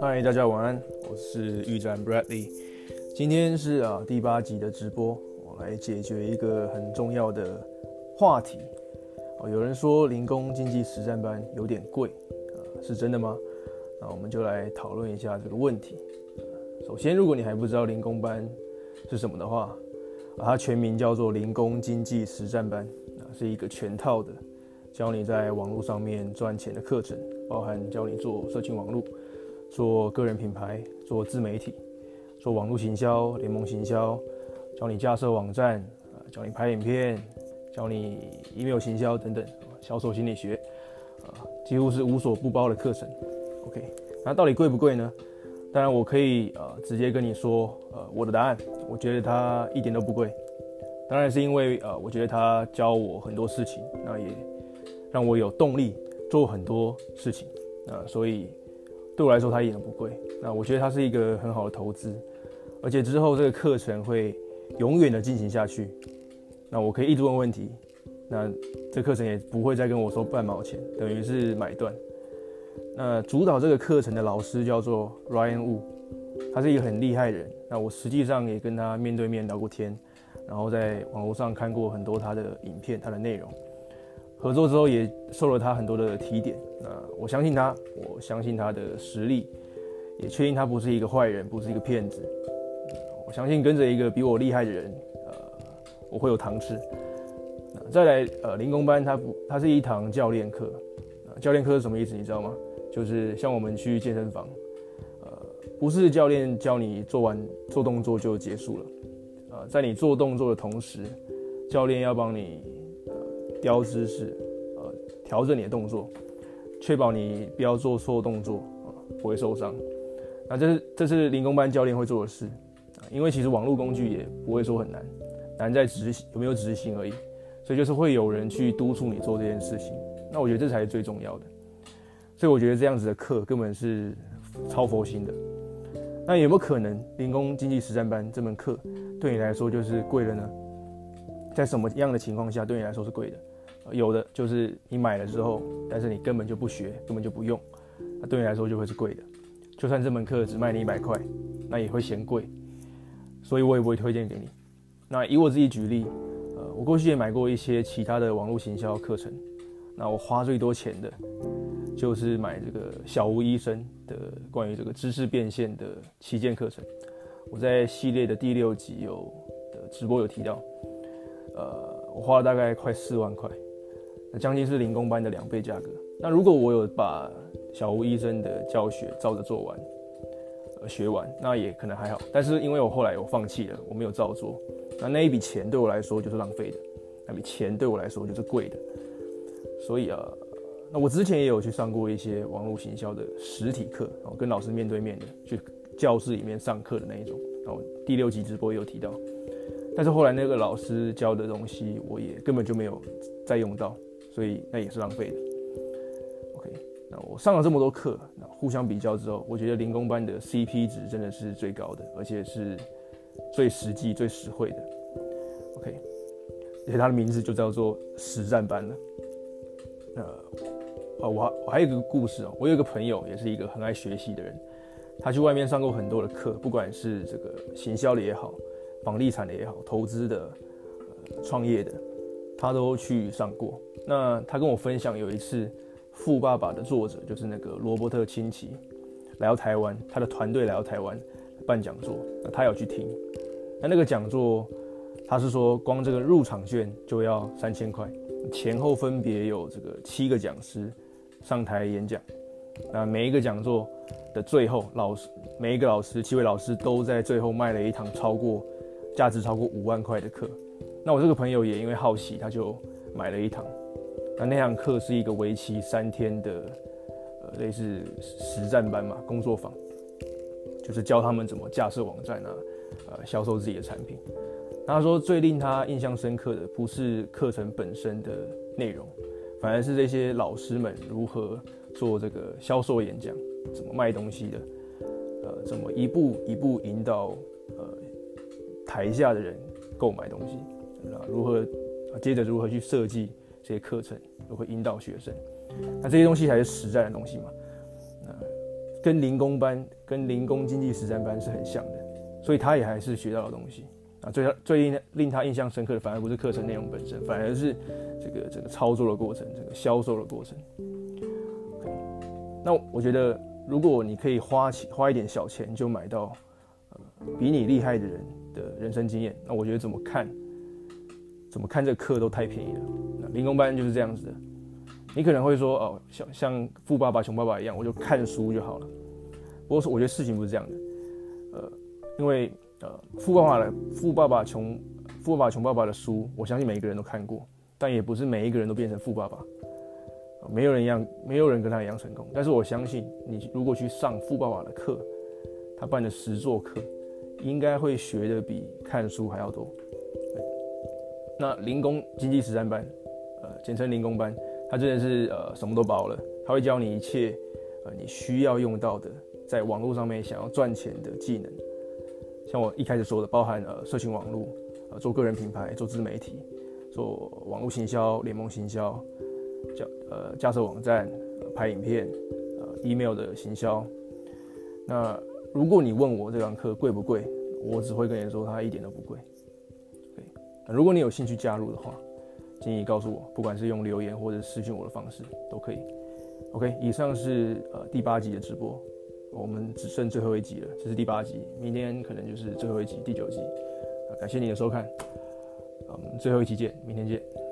嗨，大家晚安，我是玉展 Bradley。今天是啊第八集的直播，我来解决一个很重要的话题。哦，有人说零工经济实战班有点贵，啊，是真的吗？那我们就来讨论一下这个问题。首先，如果你还不知道零工班是什么的话，它全名叫做零工经济实战班，啊，是一个全套的教你在网络上面赚钱的课程，包含教你做社群网络。做个人品牌，做自媒体，做网络行销、联盟行销，教你架设网站，啊，教你拍影片，教你 email 行销等等，销售心理学，啊，几乎是无所不包的课程。OK，那到底贵不贵呢？当然，我可以呃直接跟你说，呃，我的答案，我觉得它一点都不贵。当然是因为呃，我觉得它教我很多事情，那也让我有动力做很多事情，啊，所以。对我来说，它一点都不贵。那我觉得它是一个很好的投资，而且之后这个课程会永远的进行下去。那我可以一直问问题，那这课程也不会再跟我收半毛钱，等于是买断。那主导这个课程的老师叫做 Ryan Wu，他是一个很厉害的人。那我实际上也跟他面对面聊过天，然后在网络上看过很多他的影片，他的内容。合作之后也受了他很多的提点，那我相信他，我相信他的实力，也确定他不是一个坏人，不是一个骗子。我相信跟着一个比我厉害的人，呃，我会有糖吃。再来，呃，零工班它不，它是一堂教练课。教练课是什么意思？你知道吗？就是像我们去健身房，呃，不是教练教你做完做动作就结束了，呃，在你做动作的同时，教练要帮你。雕姿势，呃，调整你的动作，确保你不要做错动作啊，不会受伤。那这是这是零工班教练会做的事啊，因为其实网络工具也不会说很难，难在执行有没有执行而已。所以就是会有人去督促你做这件事情。那我觉得这才是最重要的。所以我觉得这样子的课根本是超佛心的。那有没有可能零工经济实战班这门课对你来说就是贵了呢？在什么样的情况下对你来说是贵的？有的就是你买了之后，但是你根本就不学，根本就不用，那对你来说就会是贵的。就算这门课只卖你一百块，那也会嫌贵，所以我也不会推荐给你。那以我自己举例，呃，我过去也买过一些其他的网络行销课程，那我花最多钱的，就是买这个小吴医生的关于这个知识变现的旗舰课程。我在系列的第六集有直播有提到。呃，我花了大概快四万块，将近是零工班的两倍价格。那如果我有把小吴医生的教学照着做完，呃，学完，那也可能还好。但是因为我后来我放弃了，我没有照做，那那一笔钱对我来说就是浪费的，那笔钱对我来说就是贵的。所以啊，那我之前也有去上过一些网络行销的实体课，然后跟老师面对面的去教室里面上课的那一种。然后第六集直播也有提到。但是后来那个老师教的东西，我也根本就没有再用到，所以那也是浪费的。OK，那我上了这么多课，那互相比较之后，我觉得零工班的 CP 值真的是最高的，而且是最实际、最实惠的。OK，而且它的名字就叫做实战班了。那啊，我我还有一个故事哦，我有一个朋友，也是一个很爱学习的人，他去外面上过很多的课，不管是这个行销的也好。房地产的也好，投资的、创业的，他都去上过。那他跟我分享，有一次《富爸爸》的作者就是那个罗伯特清崎来到台湾，他的团队来到台湾办讲座，他有去听。那那个讲座，他是说光这个入场券就要三千块，前后分别有这个七个讲师上台演讲。那每一个讲座的最后，老师每一个老师七位老师都在最后卖了一堂超过。价值超过五万块的课，那我这个朋友也因为好奇，他就买了一堂。那那堂课是一个为期三天的，呃，类似实战班嘛，工作坊，就是教他们怎么架设网站啊，呃，销售自己的产品。他说最令他印象深刻的不是课程本身的内容，反而是这些老师们如何做这个销售演讲，怎么卖东西的，呃，怎么一步一步引导，呃。台下的人购买东西，如何接着如何去设计这些课程，都会引导学生。那这些东西还是实战的东西嘛？那跟零工班、跟零工经济实战班是很像的，所以他也还是学到的东西。啊，最最令他印象深刻的，反而不是课程内容本身，反而是这个这个操作的过程，这个销售的过程。那我觉得，如果你可以花钱花一点小钱就买到，比你厉害的人的人生经验，那我觉得怎么看，怎么看这课都太便宜了。那零工班就是这样子的。你可能会说，哦，像像富爸爸穷爸爸一样，我就看书就好了。不过，我觉得事情不是这样的。呃，因为呃，富爸爸的富爸爸穷富爸爸穷爸爸的书，我相信每一个人都看过，但也不是每一个人都变成富爸爸。没有人一样，没有人跟他一样成功。但是我相信，你如果去上富爸爸的课，他办的实作课，应该会学的比看书还要多。那零工经济实战班，呃，简称零工班，他真的是呃什么都包了。他会教你一切呃你需要用到的，在网络上面想要赚钱的技能。像我一开始说的，包含呃社群网络，呃做个人品牌，做自媒体，做网络行销、联盟行销。架呃架设网站、呃、拍影片、呃 email 的行销。那如果你问我这堂课贵不贵，我只会跟你说它一点都不贵。如果你有兴趣加入的话，请你告诉我，不管是用留言或者私信我的方式都可以。OK，以上是呃第八集的直播，我们只剩最后一集了，这是第八集，明天可能就是最后一集第九集。感谢你的收看，嗯最后一期见，明天见。